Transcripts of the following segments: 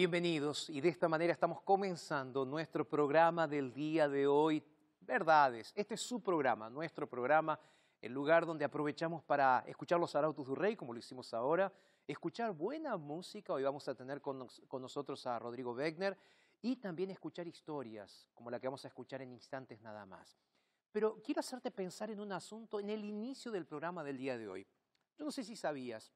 Bienvenidos y de esta manera estamos comenzando nuestro programa del día de hoy, Verdades. Este es su programa, nuestro programa, el lugar donde aprovechamos para escuchar los arautos du rey, como lo hicimos ahora, escuchar buena música, hoy vamos a tener con, con nosotros a Rodrigo Wegner, y también escuchar historias, como la que vamos a escuchar en instantes nada más. Pero quiero hacerte pensar en un asunto en el inicio del programa del día de hoy. Yo no sé si sabías,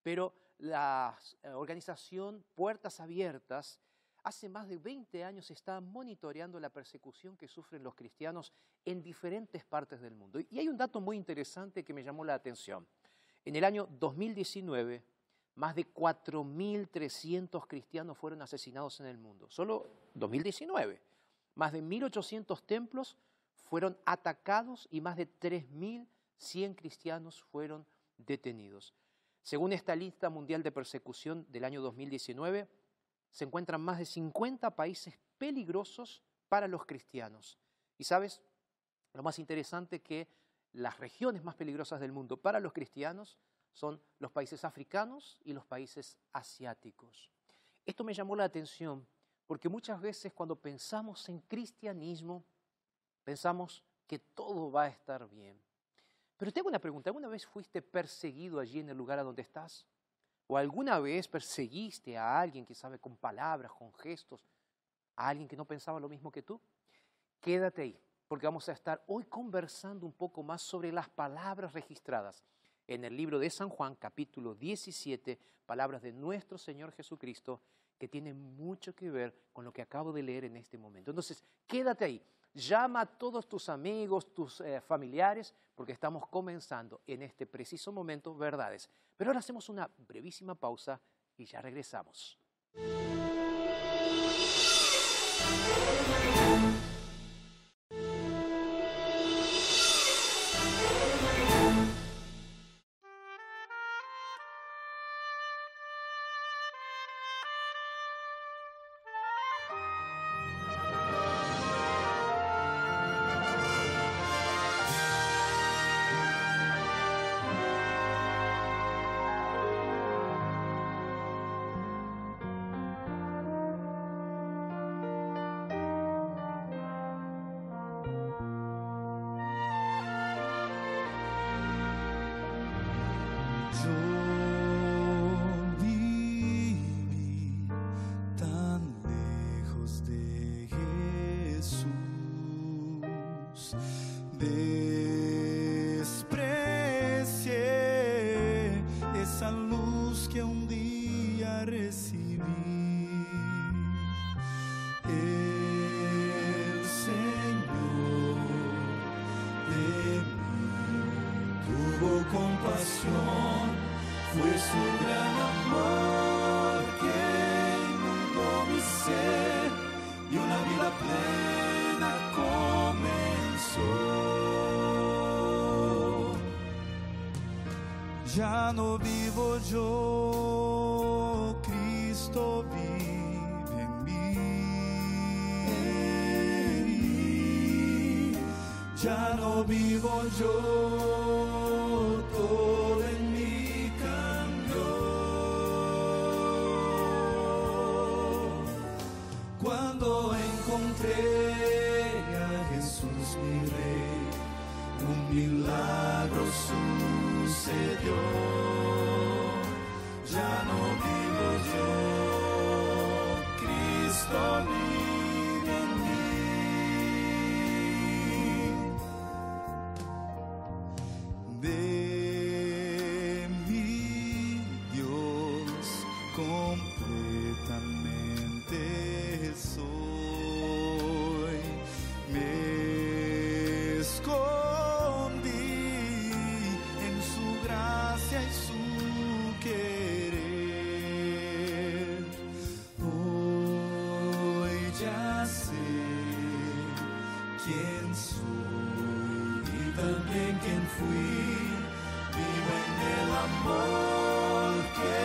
pero la eh, organización Puertas Abiertas hace más de 20 años está monitoreando la persecución que sufren los cristianos en diferentes partes del mundo. Y hay un dato muy interesante que me llamó la atención. En el año 2019, más de 4.300 cristianos fueron asesinados en el mundo. Solo 2019. Más de 1.800 templos fueron atacados y más de 3.100 cristianos fueron detenidos. Según esta lista mundial de persecución del año 2019, se encuentran más de 50 países peligrosos para los cristianos. Y sabes, lo más interesante que las regiones más peligrosas del mundo para los cristianos son los países africanos y los países asiáticos. Esto me llamó la atención porque muchas veces cuando pensamos en cristianismo, pensamos que todo va a estar bien. Pero te hago una pregunta, ¿alguna vez fuiste perseguido allí en el lugar a donde estás? ¿O alguna vez perseguiste a alguien que sabe con palabras, con gestos, a alguien que no pensaba lo mismo que tú? Quédate ahí, porque vamos a estar hoy conversando un poco más sobre las palabras registradas en el libro de San Juan, capítulo 17, palabras de nuestro Señor Jesucristo, que tienen mucho que ver con lo que acabo de leer en este momento. Entonces, quédate ahí. Llama a todos tus amigos, tus eh, familiares, porque estamos comenzando en este preciso momento verdades. Pero ahora hacemos una brevísima pausa y ya regresamos. Deus. Ya no vivo yo, Cristo vive en mí. Ya no vivo yo, todo en mí cambió. Cuando encontré a Jesús mi rey, un milagro sucedió. Ya no vivo yo, Cristo vive en mí. De Vivo en el amor que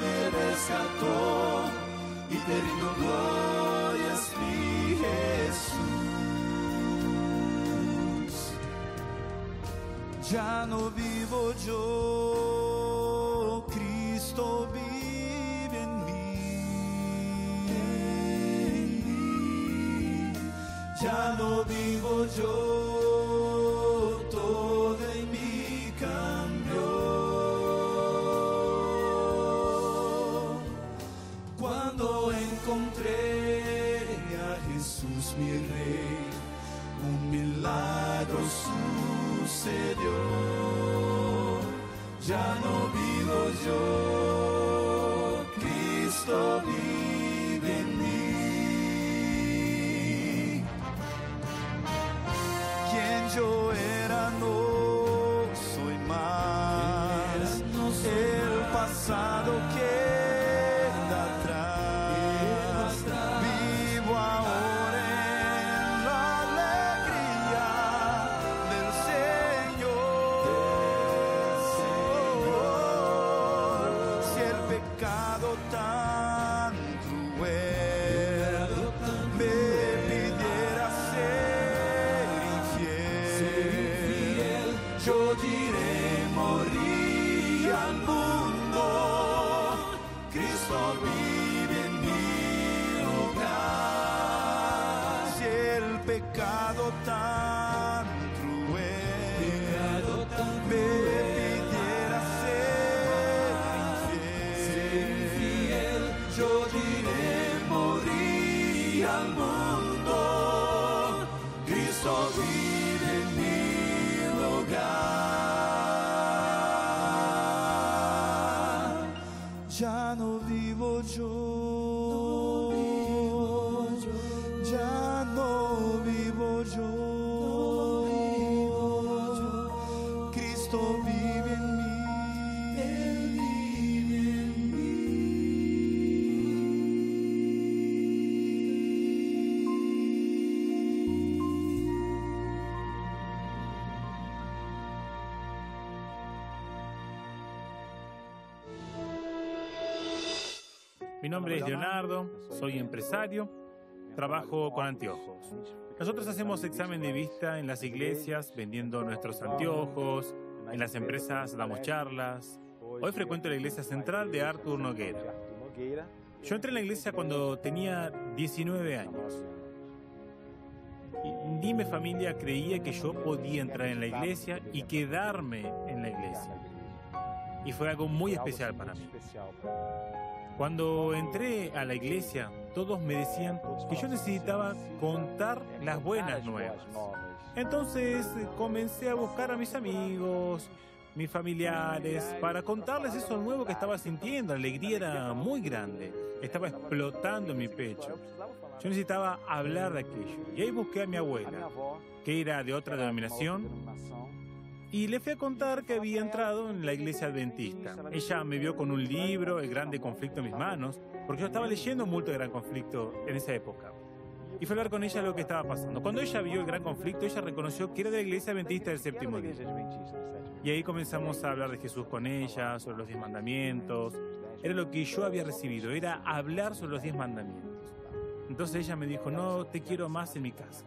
me rescató y te rindo glorias, mi Jesús. Ya no vivo yo, Cristo vive en mí. Ya no vivo yo, mi rey, un milagro sucedió. Ya no vivo yo, Cristo vive en mí. Quien yo era no diré morir al mundo. Cristo vive en mi lugar. Si el pecado tan Ya no vivo yo. Ya no vivo yo. Cristo vive Mi nombre es Leonardo, soy empresario, trabajo con anteojos. Nosotros hacemos examen de vista en las iglesias vendiendo nuestros anteojos, en las empresas damos charlas. Hoy frecuento la iglesia central de Arthur Noguera. Yo entré en la iglesia cuando tenía 19 años. Ni mi familia creía que yo podía entrar en la iglesia y quedarme en la iglesia. Y fue algo muy especial para mí. Cuando entré a la iglesia, todos me decían que yo necesitaba contar las buenas nuevas. Entonces comencé a buscar a mis amigos, mis familiares, para contarles eso nuevo que estaba sintiendo. La alegría era muy grande, estaba explotando en mi pecho. Yo necesitaba hablar de aquello. Y ahí busqué a mi abuela, que era de otra denominación, y le fui a contar que había entrado en la iglesia adventista. Ella me vio con un libro, El Grande Conflicto, en mis manos, porque yo estaba leyendo mucho El Gran Conflicto en esa época. Y fue a hablar con ella lo que estaba pasando. Cuando ella vio el gran conflicto, ella reconoció que era de la iglesia adventista del séptimo día. Y ahí comenzamos a hablar de Jesús con ella, sobre los diez mandamientos. Era lo que yo había recibido, era hablar sobre los diez mandamientos. Entonces ella me dijo, no te quiero más en mi casa.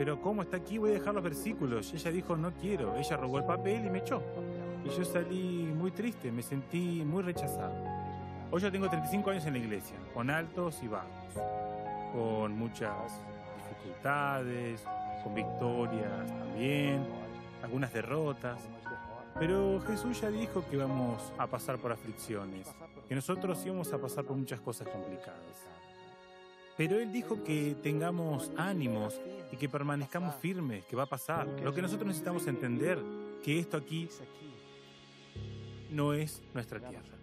Pero ¿cómo está aquí? Voy a dejar los versículos. Ella dijo, no quiero. Ella robó el papel y me echó. Y yo salí muy triste, me sentí muy rechazado. Hoy yo tengo 35 años en la iglesia, con altos y bajos, con muchas dificultades, con victorias también, algunas derrotas. Pero Jesús ya dijo que vamos a pasar por aflicciones, que nosotros íbamos a pasar por muchas cosas complicadas. Pero Él dijo que tengamos ánimos y que permanezcamos firmes, que va a pasar. Lo que nosotros necesitamos entender, que esto aquí no es nuestra tierra.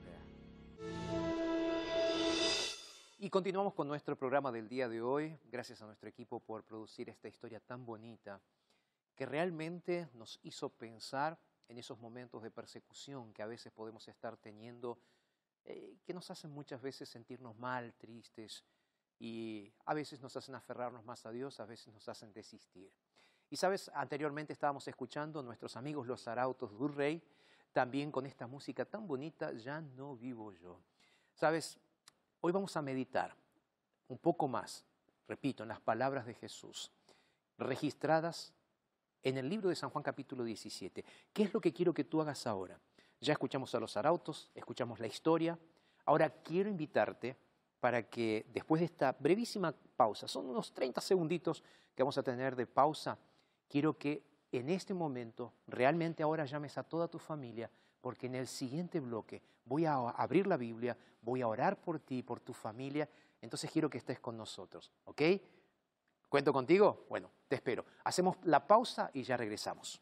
Y continuamos con nuestro programa del día de hoy. Gracias a nuestro equipo por producir esta historia tan bonita que realmente nos hizo pensar en esos momentos de persecución que a veces podemos estar teniendo, eh, que nos hacen muchas veces sentirnos mal, tristes, y a veces nos hacen aferrarnos más a Dios, a veces nos hacen desistir. Y sabes, anteriormente estábamos escuchando a nuestros amigos los arautos del rey, también con esta música tan bonita, Ya no vivo yo. Sabes, hoy vamos a meditar un poco más, repito, en las palabras de Jesús, registradas en el libro de San Juan capítulo 17. ¿Qué es lo que quiero que tú hagas ahora? Ya escuchamos a los arautos, escuchamos la historia, ahora quiero invitarte para que después de esta brevísima pausa, son unos 30 segunditos que vamos a tener de pausa, quiero que en este momento realmente ahora llames a toda tu familia, porque en el siguiente bloque voy a abrir la Biblia, voy a orar por ti, por tu familia, entonces quiero que estés con nosotros, ¿ok? ¿Cuento contigo? Bueno, te espero. Hacemos la pausa y ya regresamos.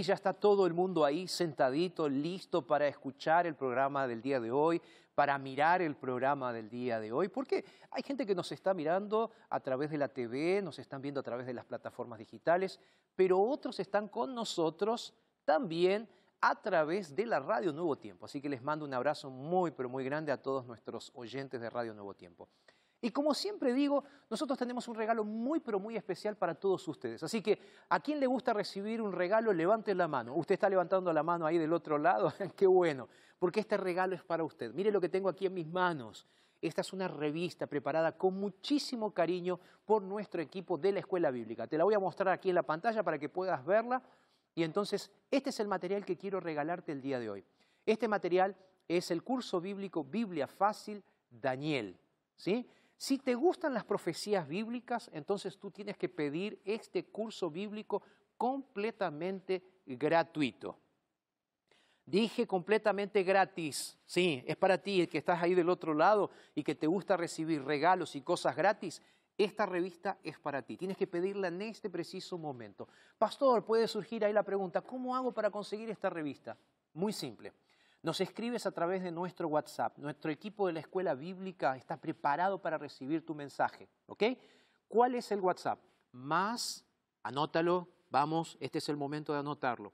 Y ya está todo el mundo ahí sentadito, listo para escuchar el programa del día de hoy, para mirar el programa del día de hoy, porque hay gente que nos está mirando a través de la TV, nos están viendo a través de las plataformas digitales, pero otros están con nosotros también a través de la Radio Nuevo Tiempo. Así que les mando un abrazo muy, pero muy grande a todos nuestros oyentes de Radio Nuevo Tiempo. Y como siempre digo, nosotros tenemos un regalo muy, pero muy especial para todos ustedes. Así que, ¿a quién le gusta recibir un regalo? Levante la mano. Usted está levantando la mano ahí del otro lado. Qué bueno, porque este regalo es para usted. Mire lo que tengo aquí en mis manos. Esta es una revista preparada con muchísimo cariño por nuestro equipo de la Escuela Bíblica. Te la voy a mostrar aquí en la pantalla para que puedas verla. Y entonces, este es el material que quiero regalarte el día de hoy. Este material es el curso bíblico Biblia Fácil Daniel. ¿Sí? Si te gustan las profecías bíblicas, entonces tú tienes que pedir este curso bíblico completamente gratuito. Dije completamente gratis. Sí, es para ti, el que estás ahí del otro lado y que te gusta recibir regalos y cosas gratis. Esta revista es para ti. Tienes que pedirla en este preciso momento. Pastor, puede surgir ahí la pregunta, ¿cómo hago para conseguir esta revista? Muy simple. Nos escribes a través de nuestro WhatsApp. Nuestro equipo de la escuela bíblica está preparado para recibir tu mensaje. ¿Ok? ¿Cuál es el WhatsApp? Más, anótalo, vamos, este es el momento de anotarlo.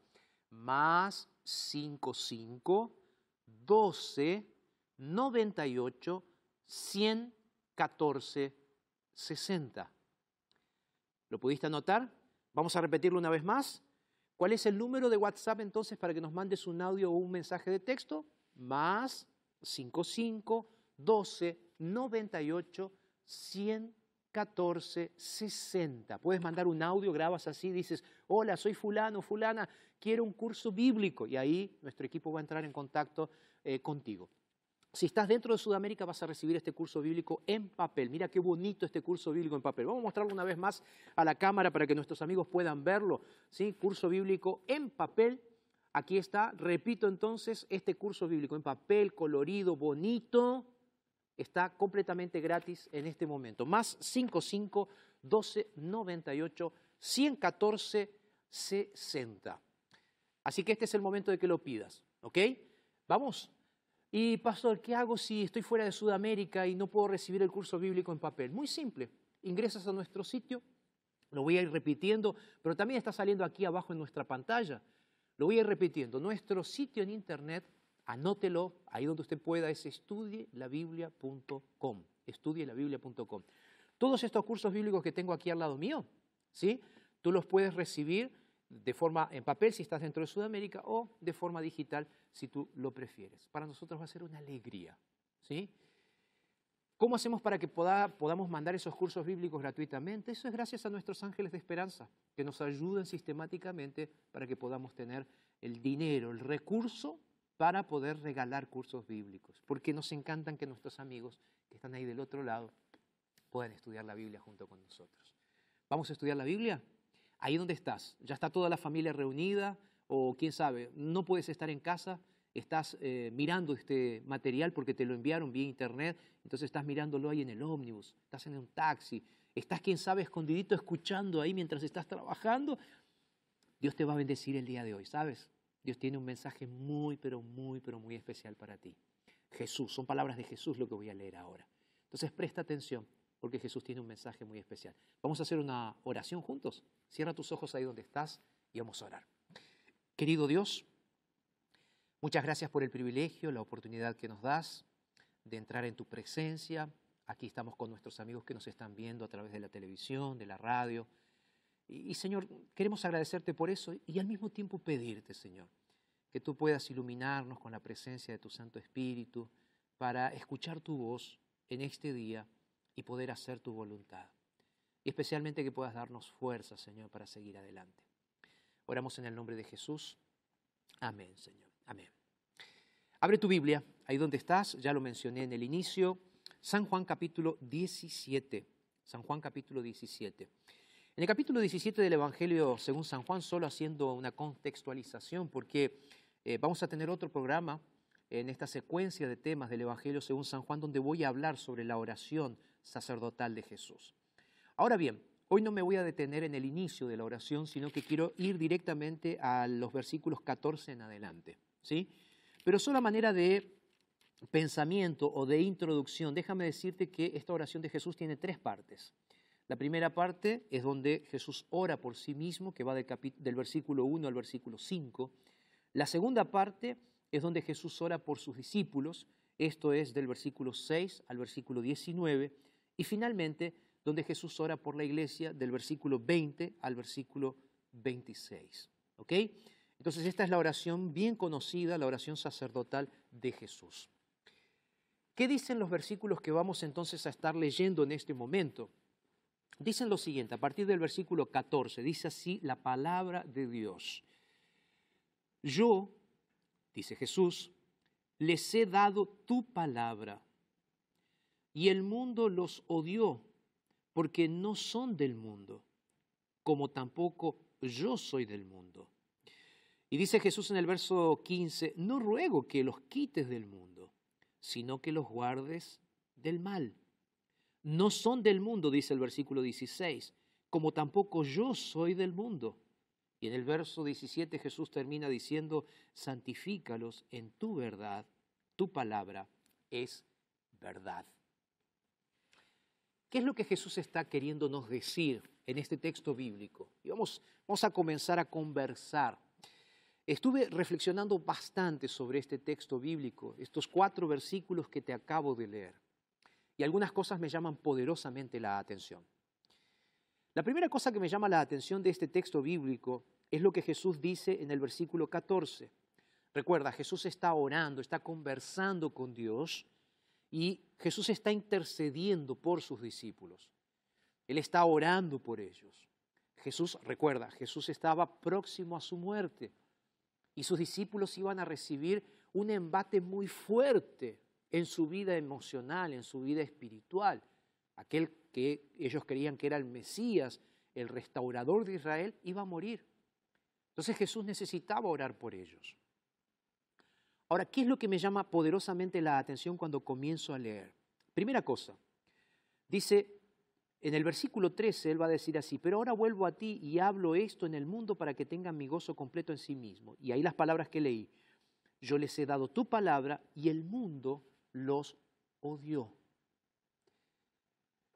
Más 55 12 98 114 60. ¿Lo pudiste anotar? Vamos a repetirlo una vez más. ¿Cuál es el número de WhatsApp entonces para que nos mandes un audio o un mensaje de texto? Más 55 12 98 114 60. Puedes mandar un audio, grabas así, dices, hola, soy fulano, fulana, quiero un curso bíblico. Y ahí nuestro equipo va a entrar en contacto eh, contigo. Si estás dentro de Sudamérica vas a recibir este curso bíblico en papel. Mira qué bonito este curso bíblico en papel. Vamos a mostrarlo una vez más a la cámara para que nuestros amigos puedan verlo. ¿sí? Curso bíblico en papel. Aquí está. Repito entonces, este curso bíblico en papel, colorido, bonito, está completamente gratis en este momento. Más 55 12 98 114 60. Así que este es el momento de que lo pidas. ¿Ok? Vamos. Y pastor, ¿qué hago si estoy fuera de Sudamérica y no puedo recibir el curso bíblico en papel? Muy simple. Ingresas a nuestro sitio, lo voy a ir repitiendo, pero también está saliendo aquí abajo en nuestra pantalla. Lo voy a ir repitiendo. Nuestro sitio en internet, anótelo, ahí donde usted pueda, es estudielabiblia.com. Estudielabiblia.com. Todos estos cursos bíblicos que tengo aquí al lado mío, ¿sí? Tú los puedes recibir de forma en papel si estás dentro de Sudamérica o de forma digital si tú lo prefieres. Para nosotros va a ser una alegría. ¿sí? ¿Cómo hacemos para que podamos mandar esos cursos bíblicos gratuitamente? Eso es gracias a nuestros ángeles de esperanza, que nos ayudan sistemáticamente para que podamos tener el dinero, el recurso para poder regalar cursos bíblicos, porque nos encantan que nuestros amigos que están ahí del otro lado puedan estudiar la Biblia junto con nosotros. ¿Vamos a estudiar la Biblia? Ahí donde estás, ya está toda la familia reunida o quién sabe, no puedes estar en casa, estás eh, mirando este material porque te lo enviaron vía internet, entonces estás mirándolo ahí en el ómnibus, estás en un taxi, estás quién sabe escondidito escuchando ahí mientras estás trabajando. Dios te va a bendecir el día de hoy, ¿sabes? Dios tiene un mensaje muy, pero muy, pero muy especial para ti. Jesús, son palabras de Jesús lo que voy a leer ahora. Entonces presta atención porque Jesús tiene un mensaje muy especial. Vamos a hacer una oración juntos. Cierra tus ojos ahí donde estás y vamos a orar. Querido Dios, muchas gracias por el privilegio, la oportunidad que nos das de entrar en tu presencia. Aquí estamos con nuestros amigos que nos están viendo a través de la televisión, de la radio. Y, Señor, queremos agradecerte por eso y al mismo tiempo pedirte, Señor, que tú puedas iluminarnos con la presencia de tu Santo Espíritu para escuchar tu voz en este día y poder hacer tu voluntad. Y especialmente que puedas darnos fuerza, Señor, para seguir adelante. Oramos en el nombre de Jesús. Amén, Señor. Amén. Abre tu Biblia, ahí donde estás, ya lo mencioné en el inicio, San Juan capítulo 17. San Juan capítulo 17. En el capítulo 17 del Evangelio según San Juan, solo haciendo una contextualización, porque eh, vamos a tener otro programa en esta secuencia de temas del Evangelio según San Juan, donde voy a hablar sobre la oración sacerdotal de Jesús. Ahora bien, hoy no me voy a detener en el inicio de la oración, sino que quiero ir directamente a los versículos 14 en adelante. ¿sí? Pero solo a manera de pensamiento o de introducción, déjame decirte que esta oración de Jesús tiene tres partes. La primera parte es donde Jesús ora por sí mismo, que va del, del versículo 1 al versículo 5. La segunda parte es donde Jesús ora por sus discípulos, esto es del versículo 6 al versículo 19. Y finalmente, donde Jesús ora por la iglesia del versículo 20 al versículo 26. ¿Ok? Entonces esta es la oración bien conocida, la oración sacerdotal de Jesús. ¿Qué dicen los versículos que vamos entonces a estar leyendo en este momento? Dicen lo siguiente, a partir del versículo 14, dice así la palabra de Dios. Yo, dice Jesús, les he dado tu palabra y el mundo los odió porque no son del mundo, como tampoco yo soy del mundo. Y dice Jesús en el verso 15, no ruego que los quites del mundo, sino que los guardes del mal. No son del mundo, dice el versículo 16, como tampoco yo soy del mundo. Y en el verso 17 Jesús termina diciendo, santifícalos en tu verdad, tu palabra es verdad. ¿Qué es lo que Jesús está queriéndonos decir en este texto bíblico? Y vamos, vamos a comenzar a conversar. Estuve reflexionando bastante sobre este texto bíblico, estos cuatro versículos que te acabo de leer. Y algunas cosas me llaman poderosamente la atención. La primera cosa que me llama la atención de este texto bíblico es lo que Jesús dice en el versículo 14. Recuerda, Jesús está orando, está conversando con Dios y Jesús está intercediendo por sus discípulos. Él está orando por ellos. Jesús, recuerda, Jesús estaba próximo a su muerte y sus discípulos iban a recibir un embate muy fuerte en su vida emocional, en su vida espiritual. Aquel que ellos creían que era el Mesías, el restaurador de Israel, iba a morir. Entonces Jesús necesitaba orar por ellos. Ahora, ¿qué es lo que me llama poderosamente la atención cuando comienzo a leer? Primera cosa, dice, en el versículo 13 él va a decir así, pero ahora vuelvo a ti y hablo esto en el mundo para que tengan mi gozo completo en sí mismo. Y ahí las palabras que leí, yo les he dado tu palabra y el mundo los odió.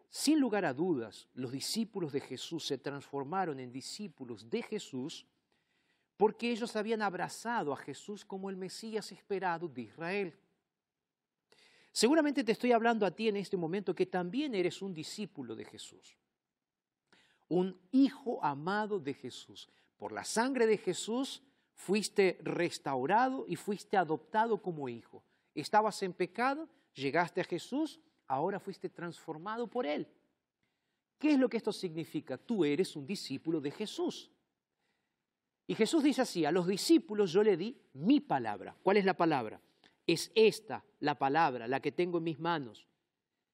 Sin lugar a dudas, los discípulos de Jesús se transformaron en discípulos de Jesús porque ellos habían abrazado a Jesús como el Mesías esperado de Israel. Seguramente te estoy hablando a ti en este momento que también eres un discípulo de Jesús, un hijo amado de Jesús. Por la sangre de Jesús fuiste restaurado y fuiste adoptado como hijo. Estabas en pecado, llegaste a Jesús, ahora fuiste transformado por Él. ¿Qué es lo que esto significa? Tú eres un discípulo de Jesús. Y Jesús dice así, a los discípulos yo le di mi palabra. ¿Cuál es la palabra? Es esta la palabra, la que tengo en mis manos.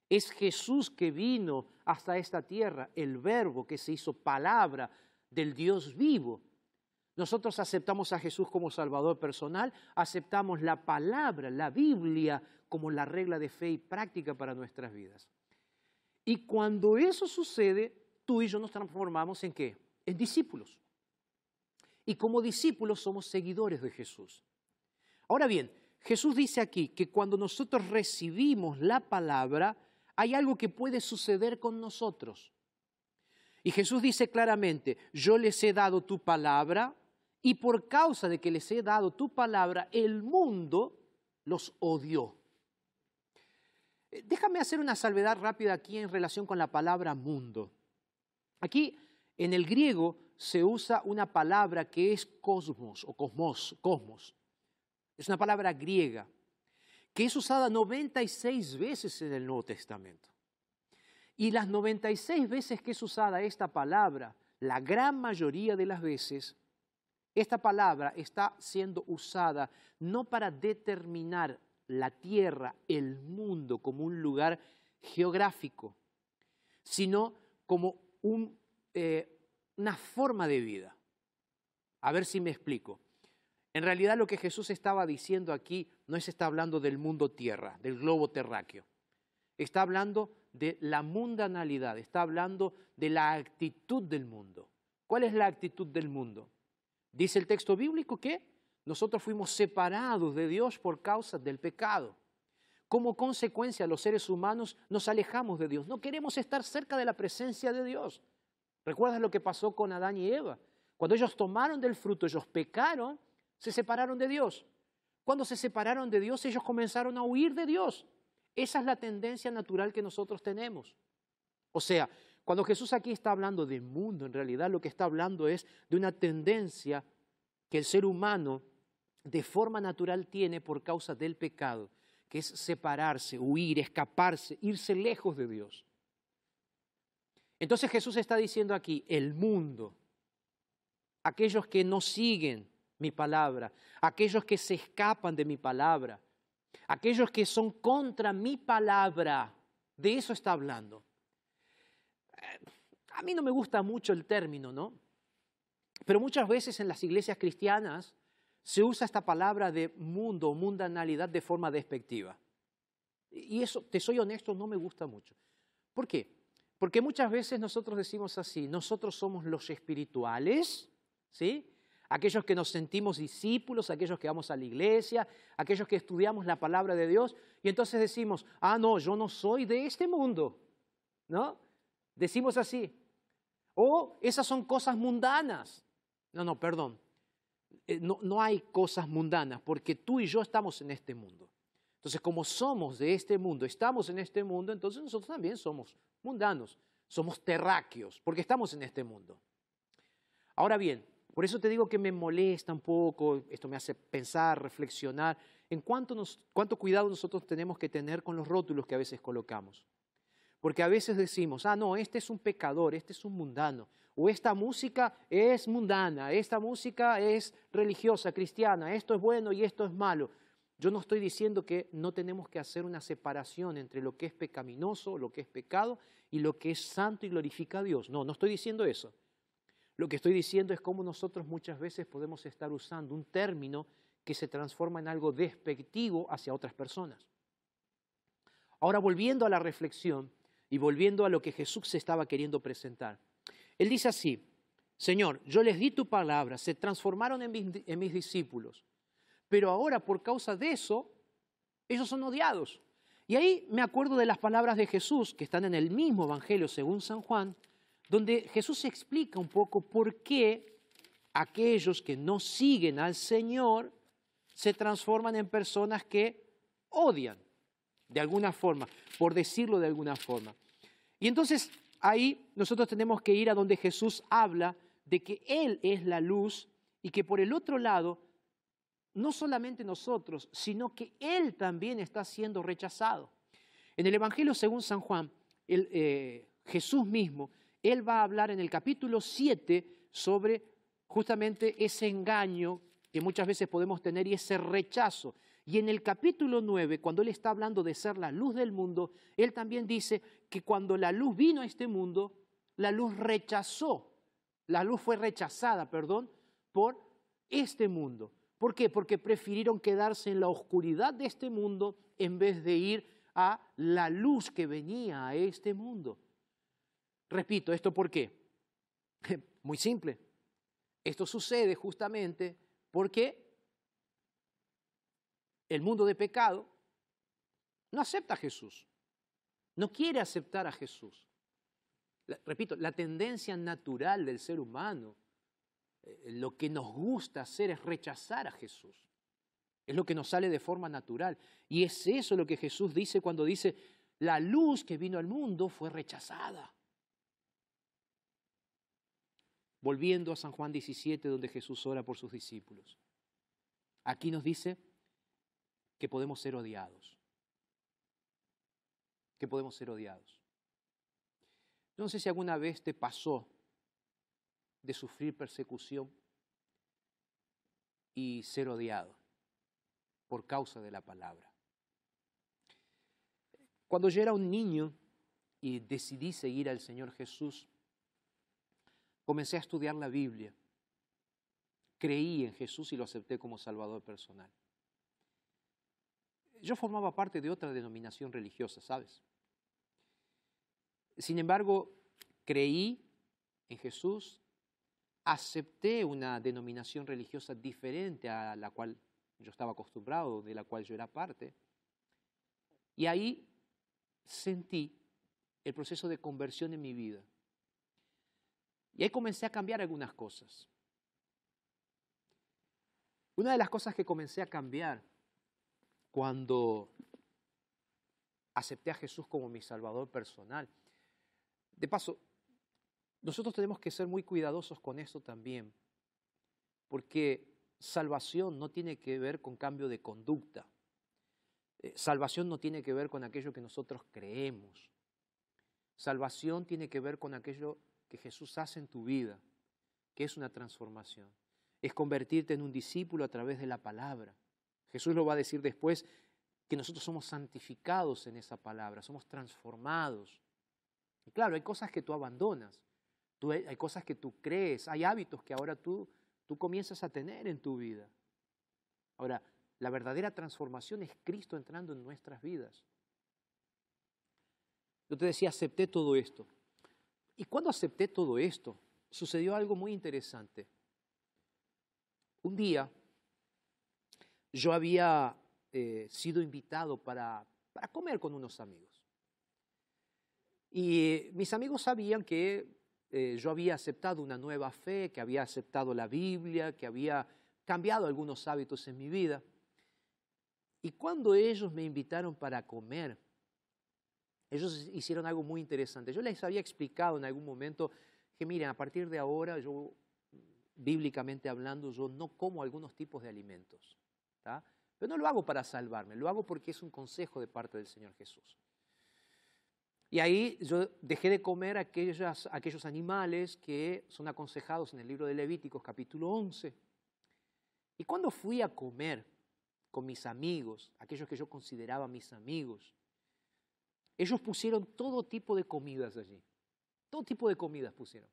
Es Jesús que vino hasta esta tierra, el verbo que se hizo palabra del Dios vivo. Nosotros aceptamos a Jesús como Salvador personal, aceptamos la palabra, la Biblia, como la regla de fe y práctica para nuestras vidas. Y cuando eso sucede, tú y yo nos transformamos en qué? En discípulos. Y como discípulos somos seguidores de Jesús. Ahora bien, Jesús dice aquí que cuando nosotros recibimos la palabra, hay algo que puede suceder con nosotros. Y Jesús dice claramente, yo les he dado tu palabra y por causa de que les he dado tu palabra, el mundo los odió. Eh, déjame hacer una salvedad rápida aquí en relación con la palabra mundo. Aquí en el griego se usa una palabra que es cosmos o cosmos, cosmos. Es una palabra griega que es usada 96 veces en el Nuevo Testamento. Y las 96 veces que es usada esta palabra, la gran mayoría de las veces, esta palabra está siendo usada no para determinar la tierra, el mundo como un lugar geográfico, sino como eh, una forma de vida. A ver si me explico. En realidad lo que Jesús estaba diciendo aquí no es está hablando del mundo tierra, del globo terráqueo. Está hablando de la mundanalidad, está hablando de la actitud del mundo. ¿Cuál es la actitud del mundo? Dice el texto bíblico que nosotros fuimos separados de Dios por causa del pecado. Como consecuencia, los seres humanos nos alejamos de Dios. No queremos estar cerca de la presencia de Dios. ¿Recuerdas lo que pasó con Adán y Eva? Cuando ellos tomaron del fruto, ellos pecaron, se separaron de Dios. Cuando se separaron de Dios, ellos comenzaron a huir de Dios. Esa es la tendencia natural que nosotros tenemos. O sea, cuando Jesús aquí está hablando de mundo, en realidad lo que está hablando es de una tendencia que el ser humano de forma natural tiene por causa del pecado, que es separarse, huir, escaparse, irse lejos de Dios. Entonces Jesús está diciendo aquí, el mundo, aquellos que no siguen mi palabra, aquellos que se escapan de mi palabra, aquellos que son contra mi palabra, de eso está hablando. A mí no me gusta mucho el término, ¿no? Pero muchas veces en las iglesias cristianas se usa esta palabra de mundo o mundanalidad de forma despectiva. Y eso, te soy honesto, no me gusta mucho. ¿Por qué? Porque muchas veces nosotros decimos así, nosotros somos los espirituales, ¿sí? Aquellos que nos sentimos discípulos, aquellos que vamos a la iglesia, aquellos que estudiamos la palabra de Dios, y entonces decimos, ah, no, yo no soy de este mundo, ¿no? Decimos así. O esas son cosas mundanas. No, no, perdón. Eh, no, hay cosas mundanas, porque tú y yo estamos en este mundo. Entonces, como somos de este mundo, estamos en este mundo, entonces nosotros también somos mundanos, somos terráqueos, porque estamos en este mundo. Ahora bien, por eso te digo que me molesta un poco, esto me hace pensar, reflexionar, en cuánto, nos, cuánto cuidado nosotros tenemos que tener con los rótulos que a veces colocamos. Porque a veces decimos, ah, no, este es un pecador, este es un mundano, o esta música es mundana, esta música es religiosa, cristiana, esto es bueno y esto es malo. Yo no estoy diciendo que no tenemos que hacer una separación entre lo que es pecaminoso, lo que es pecado, y lo que es santo y glorifica a Dios. No, no estoy diciendo eso. Lo que estoy diciendo es cómo nosotros muchas veces podemos estar usando un término que se transforma en algo despectivo hacia otras personas. Ahora, volviendo a la reflexión y volviendo a lo que Jesús se estaba queriendo presentar. Él dice así, Señor, yo les di tu palabra, se transformaron en mis, en mis discípulos, pero ahora por causa de eso, ellos son odiados. Y ahí me acuerdo de las palabras de Jesús, que están en el mismo Evangelio según San Juan, donde Jesús explica un poco por qué aquellos que no siguen al Señor se transforman en personas que odian, de alguna forma, por decirlo de alguna forma. Y entonces ahí nosotros tenemos que ir a donde Jesús habla de que Él es la luz y que por el otro lado, no solamente nosotros, sino que Él también está siendo rechazado. En el Evangelio según San Juan, eh, Jesús mismo, Él va a hablar en el capítulo 7 sobre justamente ese engaño que muchas veces podemos tener y ese rechazo. Y en el capítulo 9, cuando Él está hablando de ser la luz del mundo, Él también dice que cuando la luz vino a este mundo, la luz rechazó la luz fue rechazada, perdón, por este mundo. ¿Por qué? Porque prefirieron quedarse en la oscuridad de este mundo en vez de ir a la luz que venía a este mundo. Repito, ¿esto por qué? Muy simple. Esto sucede justamente porque el mundo de pecado no acepta a Jesús, no quiere aceptar a Jesús repito, la tendencia natural del ser humano, lo que nos gusta hacer es rechazar a Jesús. Es lo que nos sale de forma natural. Y es eso lo que Jesús dice cuando dice, la luz que vino al mundo fue rechazada. Volviendo a San Juan 17, donde Jesús ora por sus discípulos. Aquí nos dice que podemos ser odiados. Que podemos ser odiados. No sé si alguna vez te pasó de sufrir persecución y ser odiado por causa de la palabra. Cuando yo era un niño y decidí seguir al Señor Jesús, comencé a estudiar la Biblia. Creí en Jesús y lo acepté como Salvador personal. Yo formaba parte de otra denominación religiosa, ¿sabes? Sin embargo, creí en Jesús, acepté una denominación religiosa diferente a la cual yo estaba acostumbrado, de la cual yo era parte, y ahí sentí el proceso de conversión en mi vida. Y ahí comencé a cambiar algunas cosas. Una de las cosas que comencé a cambiar cuando acepté a Jesús como mi Salvador personal de paso, nosotros tenemos que ser muy cuidadosos con eso también, porque salvación no tiene que ver con cambio de conducta. Eh, salvación no tiene que ver con aquello que nosotros creemos. Salvación tiene que ver con aquello que Jesús hace en tu vida, que es una transformación. Es convertirte en un discípulo a través de la palabra. Jesús lo va a decir después, que nosotros somos santificados en esa palabra, somos transformados. Claro, hay cosas que tú abandonas, hay cosas que tú crees, hay hábitos que ahora tú, tú comienzas a tener en tu vida. Ahora, la verdadera transformación es Cristo entrando en nuestras vidas. Yo te decía, acepté todo esto. Y cuando acepté todo esto, sucedió algo muy interesante. Un día yo había eh, sido invitado para, para comer con unos amigos. Y mis amigos sabían que eh, yo había aceptado una nueva fe, que había aceptado la Biblia, que había cambiado algunos hábitos en mi vida. Y cuando ellos me invitaron para comer, ellos hicieron algo muy interesante. Yo les había explicado en algún momento que, miren, a partir de ahora, yo, bíblicamente hablando, yo no como algunos tipos de alimentos. Pero no lo hago para salvarme, lo hago porque es un consejo de parte del Señor Jesús. Y ahí yo dejé de comer aquellos, aquellos animales que son aconsejados en el libro de Levíticos capítulo 11. Y cuando fui a comer, con mis amigos, aquellos que yo consideraba mis amigos. Ellos pusieron todo tipo de comidas allí, todo tipo de comidas pusieron.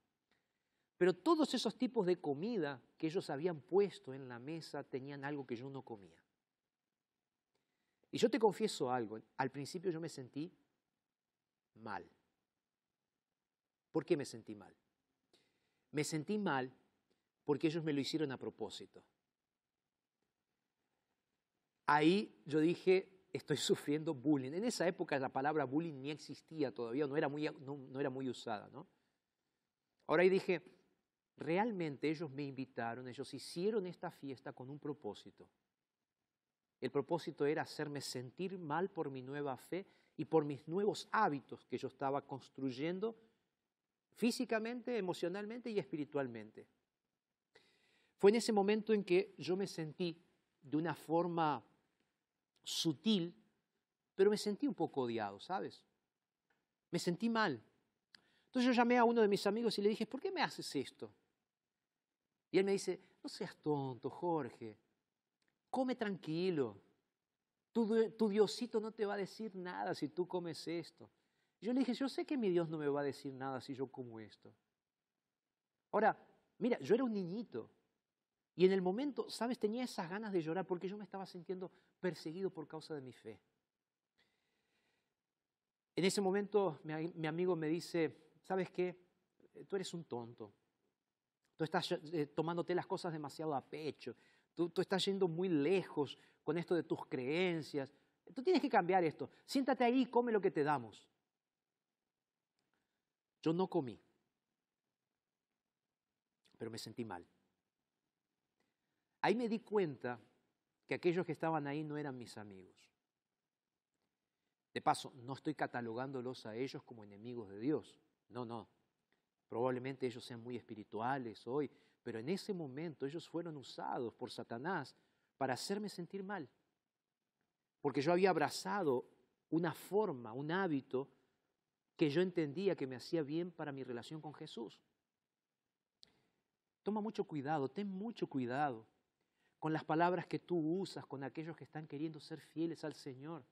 Pero todos esos tipos de comida que ellos habían puesto en la mesa tenían algo que yo no comía. Y yo te confieso algo, al principio yo me sentí mal. ¿Por qué me sentí mal? Me sentí mal porque ellos me lo hicieron a propósito. Ahí yo dije, estoy sufriendo bullying. En esa época la palabra bullying ni existía todavía, no era muy, no, era muy usada. ¿no? Ahora ahí dije, realmente ellos me invitaron, ellos hicieron esta fiesta con un propósito. El propósito era hacerme sentir mal por mi nueva fe y por mis nuevos hábitos que yo estaba construyendo físicamente, emocionalmente y espiritualmente. Fue en ese momento en que yo me sentí de una forma sutil, pero me sentí un poco odiado, ¿sabes? Me sentí mal. Entonces yo llamé a uno de mis amigos y le dije, ¿por qué me haces esto? Y él me dice, no seas tonto, Jorge, come tranquilo. Tu, Diosito no te va a decir nada si tú comes esto. Yo le dije, yo sé que mi Dios no me va a decir nada si yo como esto. Ahora, mira, yo era un niñito. Y en el momento, ¿sabes? Tenía esas ganas de llorar porque yo me estaba sintiendo perseguido por causa de mi fe. En ese momento mi, mi amigo me dice, ¿sabes qué? Tú eres un tonto. Tú estás eh, tomándote las cosas demasiado a pecho. Tú estás yendo muy lejos con esto de tus creencias. Tú tienes que cambiar esto. Siéntate ahí y come lo que te damos. Yo no comí, pero me sentí mal. Ahí me di cuenta que aquellos que estaban ahí no eran mis amigos. De paso, no estoy catalogándolos a ellos como enemigos de Dios. No, no. Probablemente ellos sean muy espirituales hoy, pero en ese momento ellos fueron usados por Satanás para hacerme sentir mal. Porque yo había abrazado una forma, un hábito que yo entendía que me hacía bien para mi relación con Jesús. Toma mucho cuidado, ten mucho cuidado con las palabras que tú usas, con aquellos que están queriendo ser fieles al Señor.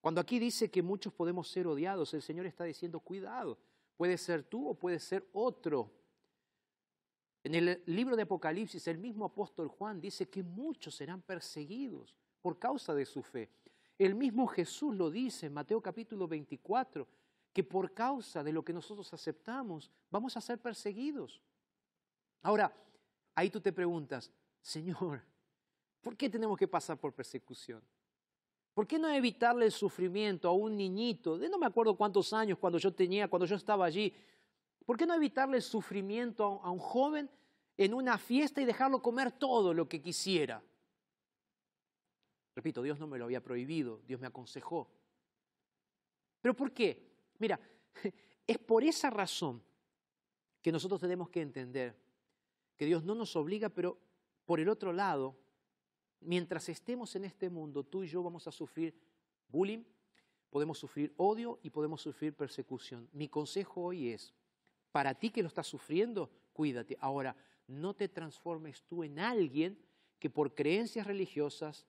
Cuando aquí dice que muchos podemos ser odiados, el Señor está diciendo, cuidado, Puede ser tú o puede ser otro. En el libro de Apocalipsis, el mismo apóstol Juan dice que muchos serán perseguidos por causa de su fe. El mismo Jesús lo dice en Mateo capítulo 24, que por causa de lo que nosotros aceptamos vamos a ser perseguidos. Ahora, ahí tú te preguntas, Señor, ¿por qué tenemos que pasar por persecución? ¿Por qué no evitarle el sufrimiento a un niñito de no me acuerdo cuántos años cuando yo tenía, cuando yo estaba allí? ¿Por qué no evitarle el sufrimiento a un joven en una fiesta y dejarlo comer todo lo que quisiera? Repito, Dios no me lo había prohibido, Dios me aconsejó. ¿Pero por qué? Mira, es por esa razón que nosotros tenemos que entender que Dios no nos obliga, pero por el otro lado, mientras estemos en este mundo, tú y yo vamos a sufrir bullying, podemos sufrir odio y podemos sufrir persecución. Mi consejo hoy es, para ti que lo estás sufriendo, cuídate. Ahora, no te transformes tú en alguien que por creencias religiosas,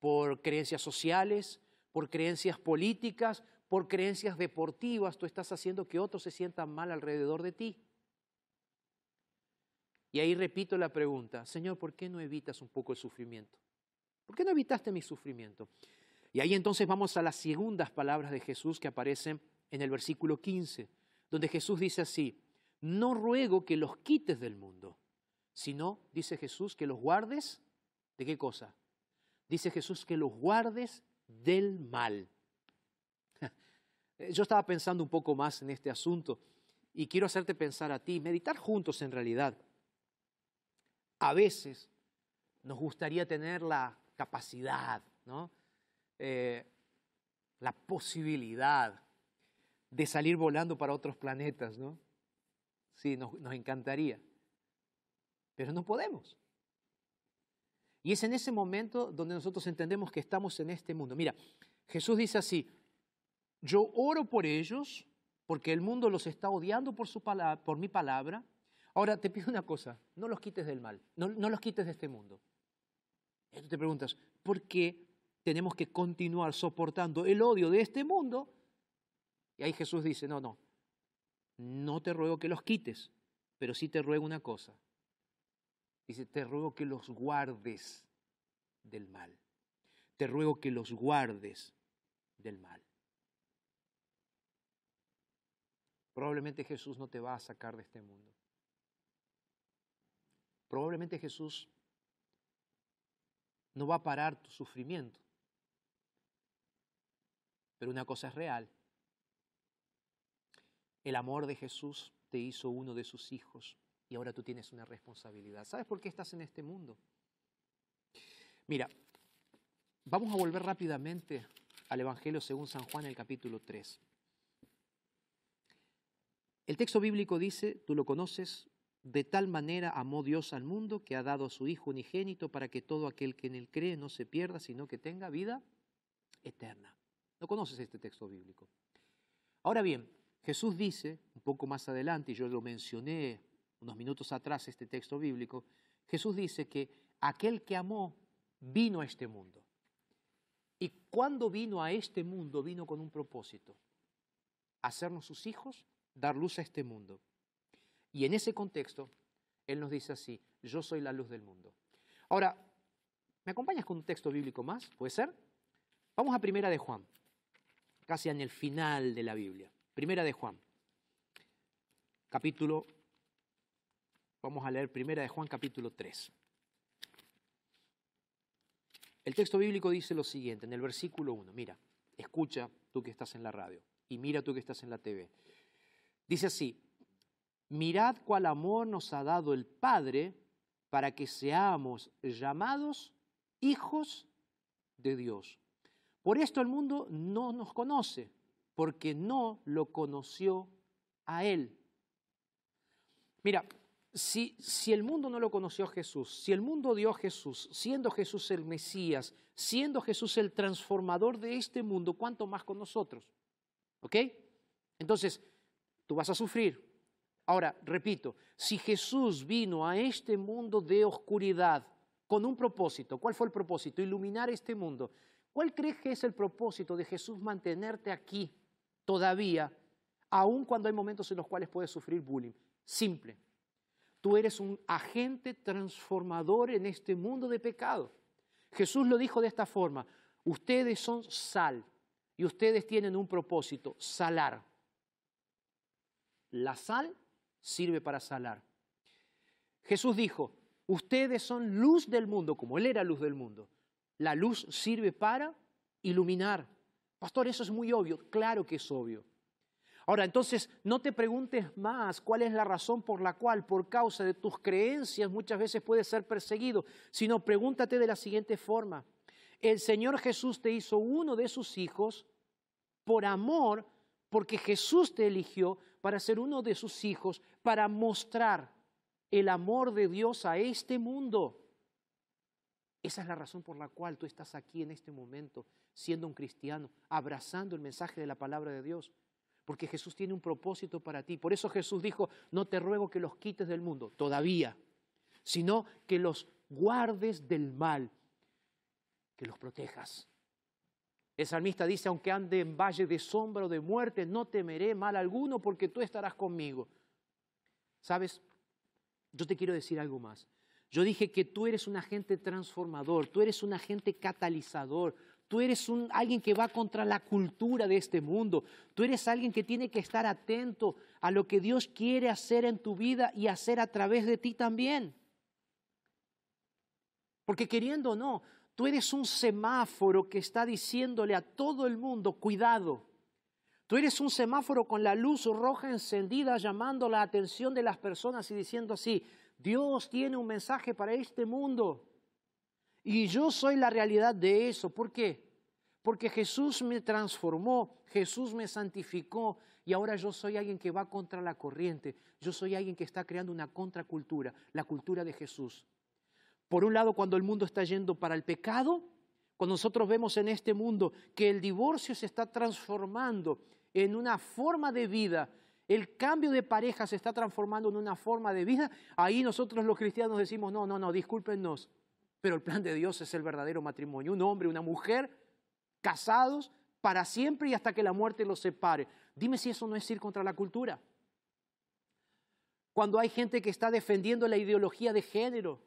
por creencias sociales, por creencias políticas, por creencias deportivas, tú estás haciendo que otros se sientan mal alrededor de ti. Y ahí repito la pregunta, Señor, ¿por qué no evitas un poco el sufrimiento? ¿Por qué no evitaste mi sufrimiento? Y ahí entonces vamos a las segundas palabras de Jesús que aparecen en el versículo 15, donde Jesús dice así, no ruego que los quites del mundo, sino, dice Jesús, que los guardes, ¿de qué cosa? Dice Jesús que los guardes del mal. Yo estaba pensando un poco más en este asunto y quiero hacerte pensar a ti, meditar juntos en realidad a veces nos gustaría tener la capacidad, ¿no? Eh, la posibilidad de salir volando para otros planetas, ¿no? Sí, nos, encantaría, pero no podemos. Y es en ese momento donde nosotros entendemos que estamos en este mundo. Mira, Jesús dice así, yo oro por ellos porque el mundo los está odiando por, su palabra, por mi palabra Ahora te pido una cosa, no los quites del mal, no, los quites de este mundo. Y tú te preguntas, ¿por qué tenemos que continuar soportando el odio de este mundo? Y ahí Jesús dice, no, no, no te ruego que los quites, pero sí te ruego una cosa. Dice, te ruego que los guardes del mal. Te ruego que los guardes del mal. Probablemente Jesús no te va a sacar de este mundo. Probablemente Jesús no va a parar tu sufrimiento. Pero una cosa es real. El amor de Jesús te hizo uno de sus hijos y ahora tú tienes una responsabilidad. ¿Sabes por qué estás en este mundo? Mira, vamos a volver rápidamente al Evangelio según San Juan, el capítulo 3. El texto bíblico dice, tú lo conoces, de tal manera amó Dios al mundo que ha dado a su Hijo unigénito para que todo aquel que en él cree no se pierda, sino que tenga vida eterna. No conoces este texto bíblico. Ahora bien, Jesús dice, un poco más adelante, y yo lo mencioné unos minutos atrás, este texto bíblico, Jesús dice que aquel que amó vino a este mundo. Y cuando vino a este mundo, vino con un propósito, hacernos sus hijos, dar luz a este mundo. Y en ese contexto, Él nos dice así, yo soy la luz del mundo. Ahora, ¿me acompañas con un texto bíblico más? ¿Puede ser? Vamos a Primera de Juan, casi en el final de la Biblia. Primera de Juan, capítulo, vamos a leer Primera de Juan, capítulo 3. El texto bíblico dice lo siguiente, en el versículo 1, mira, escucha tú que estás en la radio y mira tú que estás en la TV. Dice así, mirad cuál amor nos ha dado el Padre para que seamos llamados hijos de Dios. Por esto el mundo no nos conoce, porque no lo conoció a Él. Mira, si, si, el mundo no lo conoció a Jesús, si el mundo dio a Jesús, siendo Jesús el Mesías, siendo Jesús el transformador de este mundo, ¿cuánto más con nosotros? ¿Ok? Entonces, tú vas a sufrir. Ahora, repito, si Jesús vino a este mundo de oscuridad con un propósito, ¿cuál fue el propósito? Iluminar este mundo. ¿Cuál crees que es el propósito de Jesús mantenerte aquí todavía, aun cuando hay momentos en los cuales puedes sufrir bullying? Simple. Tú eres un agente transformador en este mundo de pecado. Jesús lo dijo de esta forma, ustedes son sal y ustedes tienen un propósito, salar. La sal sirve para salar. Jesús dijo, ustedes son luz del mundo, como Él era luz del mundo. La luz sirve para iluminar. Pastor, eso es muy obvio. Claro que es obvio. Ahora, entonces, no te preguntes más cuál es la razón por la cual, por causa de tus creencias, muchas veces puedes ser perseguido, sino pregúntate de la siguiente forma. El Señor Jesús te hizo uno de sus hijos por amor, porque Jesús te eligió para ser uno de sus hijos, para mostrar el amor de Dios a este mundo. Esa es la razón por la cual tú estás aquí en este momento, siendo un cristiano, abrazando el mensaje de la palabra de Dios porque Jesús tiene un propósito para ti. Por eso Jesús dijo, no te ruego que los quites del mundo, todavía, sino que los guardes del mal, que los protejas. El salmista dice, aunque ande en valle de sombra o de muerte, no temeré mal alguno porque tú estarás conmigo. ¿Sabes? Yo te quiero decir algo más. Yo dije que tú eres un agente transformador, tú eres un agente catalizador, Tú eres un, alguien que va contra la cultura de este mundo. Tú eres alguien que tiene que estar atento a lo que Dios quiere hacer en tu vida y hacer a través de ti también. Porque queriendo o no, tú eres un semáforo que está diciéndole a todo el mundo, cuidado. Tú eres un semáforo con la luz roja encendida llamando la atención de las personas y diciendo así, Dios tiene un mensaje para este mundo. Y yo soy la realidad de eso. ¿Por qué? Porque Jesús me transformó, Jesús me santificó y ahora yo soy alguien que va contra la corriente. Yo soy alguien que está creando una contracultura, la cultura de Jesús. Por un lado, cuando el mundo está yendo para el pecado, cuando nosotros vemos en este mundo que el divorcio se está transformando en una forma de vida, el cambio de pareja se está transformando en una forma de vida, ahí nosotros los cristianos decimos, no, no, no, discúlpenos, Pero el plan de Dios es el verdadero matrimonio. Un hombre una mujer casados para siempre y hasta que la muerte los separe. Dime si eso no es ir contra la cultura. Cuando hay gente que está defendiendo la ideología de género,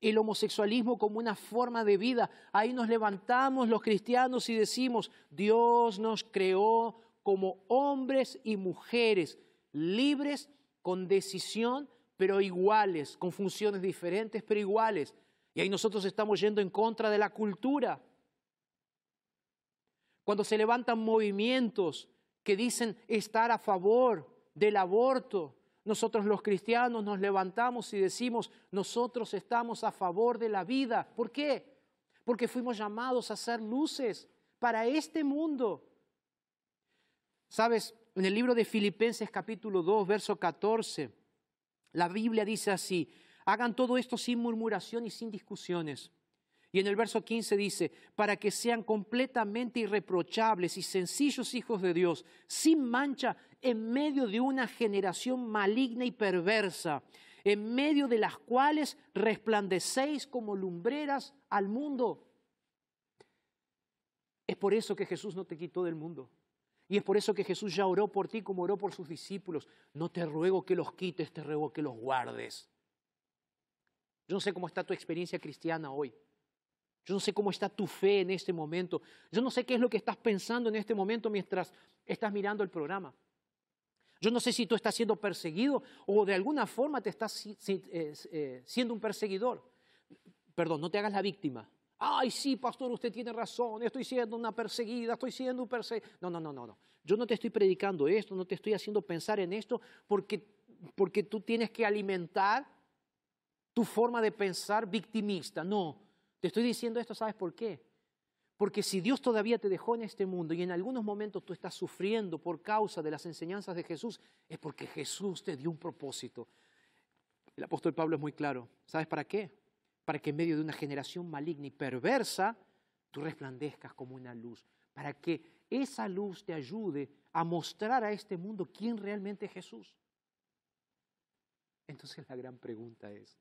el homosexualismo como una forma de vida, ahí nos levantamos los cristianos y decimos, Dios nos creó como hombres y mujeres libres, con decisión, pero iguales, con funciones diferentes, pero iguales. Y ahí nosotros estamos yendo en contra de la cultura. Cuando se levantan movimientos que dicen estar a favor del aborto, nosotros los cristianos nos levantamos y decimos, nosotros estamos a favor de la vida. ¿Por qué? Porque fuimos llamados a ser luces para este mundo. Sabes, en el libro de Filipenses capítulo 2, verso 14, la Biblia dice así, hagan todo esto sin murmuración y sin discusiones. Y en el verso 15 dice, para que sean completamente irreprochables y sencillos hijos de Dios, sin mancha, en medio de una generación maligna y perversa, en medio de las cuales resplandecéis como lumbreras al mundo. Es por eso que Jesús no te quitó del mundo. Y es por eso que Jesús ya oró por ti como oró por sus discípulos. No te ruego que los quites, te ruego que los guardes. Yo no sé cómo está tu experiencia cristiana hoy. Yo no sé cómo está tu fe en este momento. Yo no sé qué es lo que estás pensando en este momento mientras estás mirando el programa. Yo no sé si tú estás siendo perseguido o de alguna forma te estás eh, eh, siendo un perseguidor. Perdón, no te hagas la víctima. Ay, sí, pastor, usted tiene razón, estoy siendo una perseguida, estoy siendo un perseguido. No, no, no, no, no. Yo no te estoy predicando esto, no te estoy haciendo pensar en esto porque, porque tú tienes que alimentar tu forma de pensar victimista. No, te estoy diciendo esto, ¿sabes por qué? Porque si Dios todavía te dejó en este mundo y en algunos momentos tú estás sufriendo por causa de las enseñanzas de Jesús, es porque Jesús te dio un propósito. El apóstol Pablo es muy claro. ¿Sabes para qué? Para que en medio de una generación maligna y perversa, tú resplandezcas como una luz. Para que esa luz te ayude a mostrar a este mundo quién realmente es Jesús. Entonces la gran pregunta es,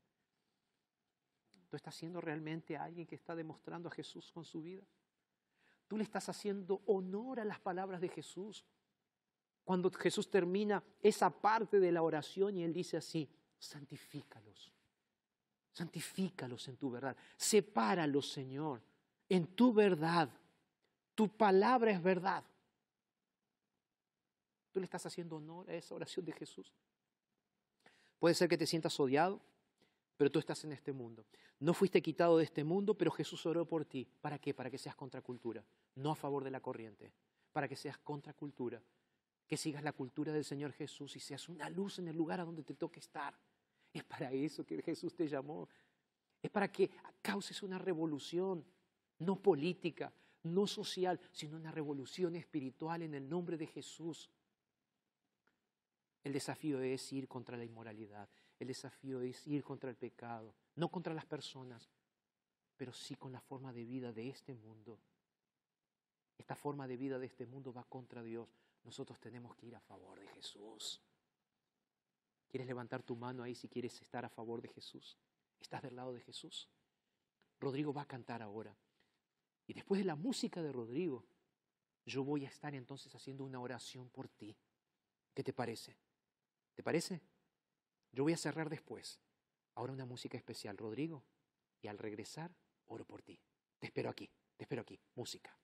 ¿Tú estás siendo realmente alguien que está demostrando a Jesús con su vida? ¿Tú le estás haciendo honor a las palabras de Jesús? Cuando Jesús termina esa parte de la oración y él dice así, santifícalos, santifícalos en tu verdad, sepáralos, Señor, en tu verdad. Tu palabra es verdad. ¿Tú le estás haciendo honor a esa oración de Jesús? Puede ser que te sientas odiado, pero tú estás en este mundo. No fuiste quitado de este mundo, pero Jesús oró por ti. ¿Para qué? Para que seas contracultura, no a favor de la corriente, para que seas contracultura, que sigas la cultura del Señor Jesús y seas una luz en el lugar a donde te toque estar. Es para eso que Jesús te llamó. Es para que causes una revolución, no política, no social, sino una revolución espiritual en el nombre de Jesús. El desafío es ir contra la inmoralidad. El desafío es ir contra el pecado, no contra las personas, pero sí con la forma de vida de este mundo. Esta forma de vida de este mundo va contra Dios. Nosotros tenemos que ir a favor de Jesús. ¿Quieres levantar tu mano ahí si quieres estar a favor de Jesús? ¿Estás del lado de Jesús? Rodrigo va a cantar ahora. Y después de la música de Rodrigo, yo voy a estar entonces haciendo una oración por ti. ¿Qué te parece? ¿Te parece? Yo voy a cerrar después. Ahora una música especial, Rodrigo. Y al regresar, oro por ti. Te espero aquí, te espero aquí. Música.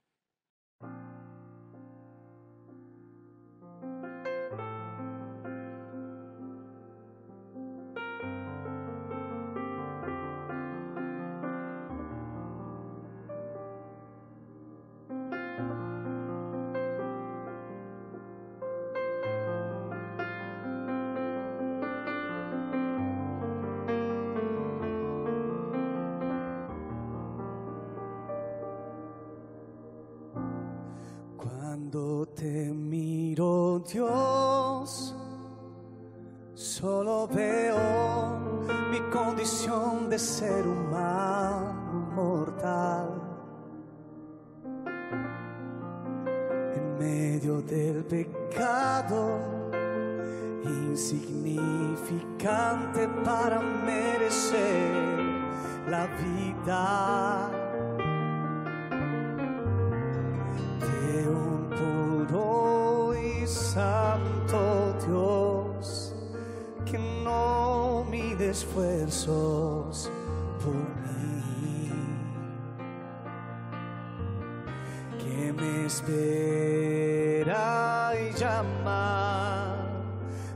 me espera y llama.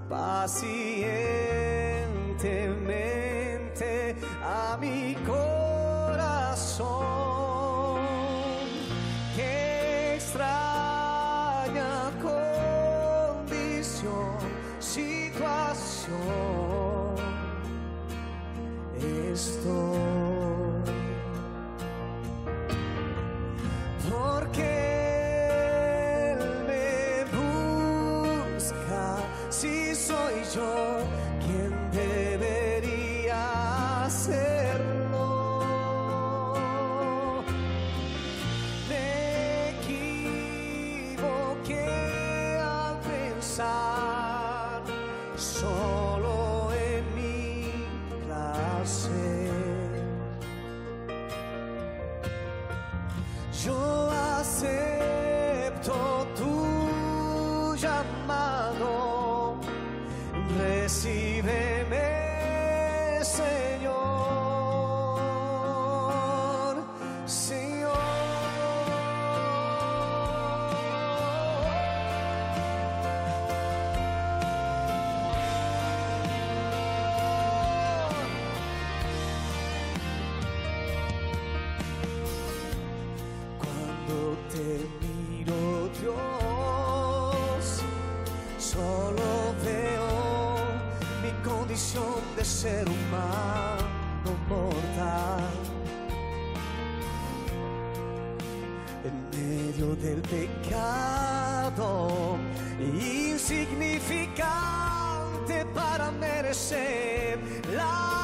Paciente. ser humano mortal. En medio del pecado, insignificante para merecer la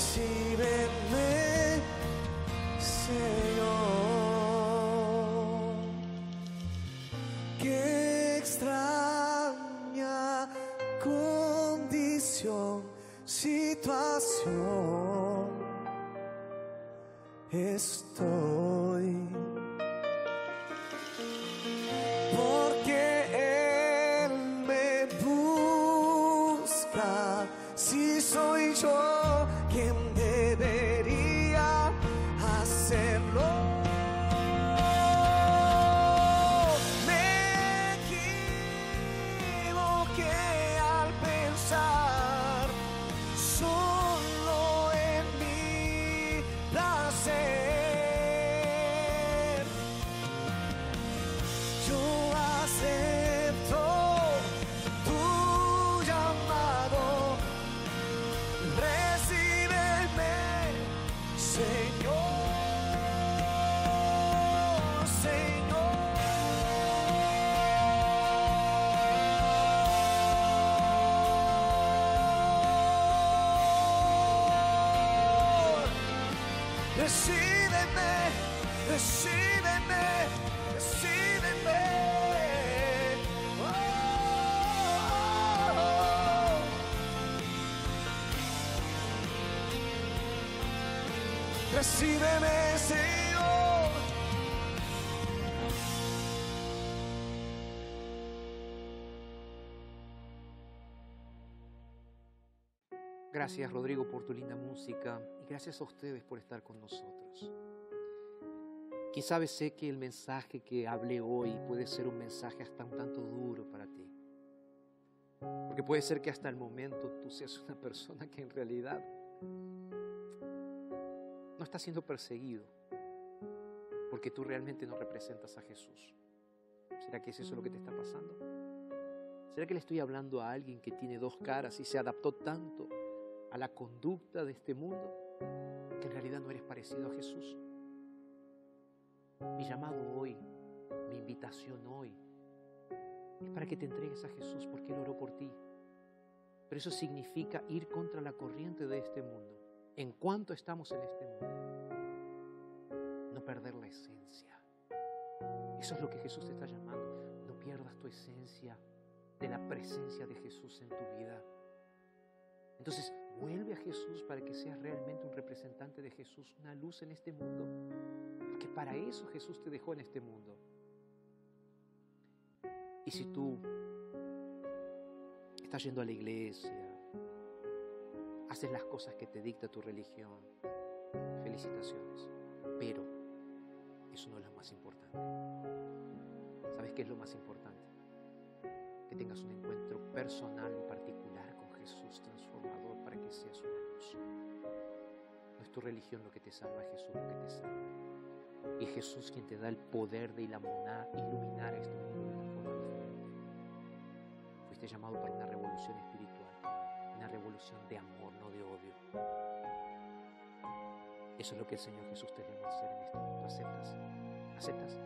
Recíbeme, Señor. Qué extraña condición, situación estoy. Gracias Rodrigo por tu linda música y gracias a ustedes por estar con nosotros. Quién sabe, sé que el mensaje que hablé hoy puede ser un mensaje hasta un tanto duro para ti. Porque puede ser que hasta el momento tú seas una persona que en realidad no está siendo perseguido porque tú realmente no representas a Jesús. ¿Será que es eso lo que te está pasando? ¿Será que le estoy hablando a alguien que tiene dos caras y se adaptó tanto a la conducta de este mundo que en realidad no eres parecido a Jesús? Mi llamado hoy, mi invitación hoy, es para que te entregues a Jesús porque Él oró por ti. Pero eso significa ir contra la corriente de este mundo. En cuanto estamos en este mundo, no perder la esencia. Eso es lo que Jesús te está llamando. No pierdas tu esencia de la presencia de Jesús en tu vida. Entonces, vuelve a Jesús para que seas realmente un representante de Jesús, una luz en este mundo. Porque para eso Jesús te dejó en este mundo. Y si tú estás yendo a la iglesia, haces las cosas que te dicta tu religión, felicitaciones. Pero eso no es lo más importante. ¿Sabes qué es lo más importante? Que tengas un encuentro personal y particular Jesús transformador para que seas una luz. No es tu religión lo que te salva, es Jesús lo que te salva. Y es Jesús quien te da el poder de iluminar, este mundo de una forma diferente. Fuiste llamado para una revolución espiritual, una revolución de amor, no de odio. Eso es lo que el Señor Jesús te a hacer en este mundo. ¿Aceptas? ¿Aceptas?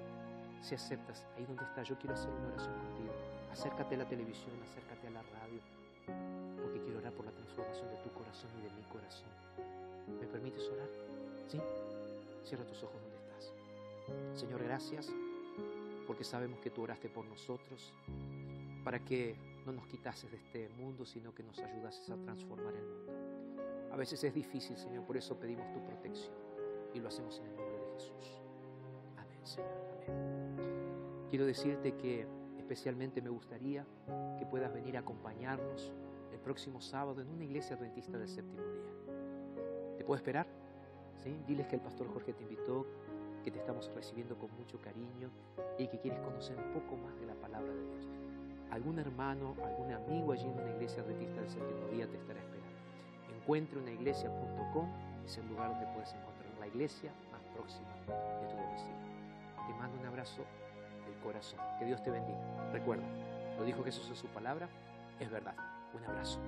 Si aceptas, ahí donde estás, yo quiero hacer una oración contigo. Acércate a la televisión, acércate a la radio, porque quiero orar por la transformación de tu corazón y de mi corazón. ¿Me permites orar? ¿Sí? Cierra tus ojos donde estás. Señor, gracias, porque sabemos que tú oraste por nosotros, para que no nos quitases de este mundo, sino que nos ayudases a transformar el mundo. A veces es difícil, Señor, por eso pedimos tu protección y lo hacemos en el nombre de Jesús. Amén, Señor. Amén. Quiero decirte que especialmente me gustaría que puedas venir a acompañarnos el próximo sábado en una iglesia adventista del séptimo día. ¿Te puedo esperar? ¿Sí? Diles que el pastor Jorge te invitó, que te estamos recibiendo con mucho cariño y que quieres conocer un poco más de la palabra de Dios. Algún hermano, algún amigo allí en una iglesia adventista del séptimo día te estará esperando. Encuentreunaiglesia.com es el lugar donde puedes encontrar la iglesia más próxima de tu domicilio. Te mando un abrazo corazón. Que Dios te bendiga. Recuerda, lo dijo Jesús en su palabra, es verdad. Un abrazo.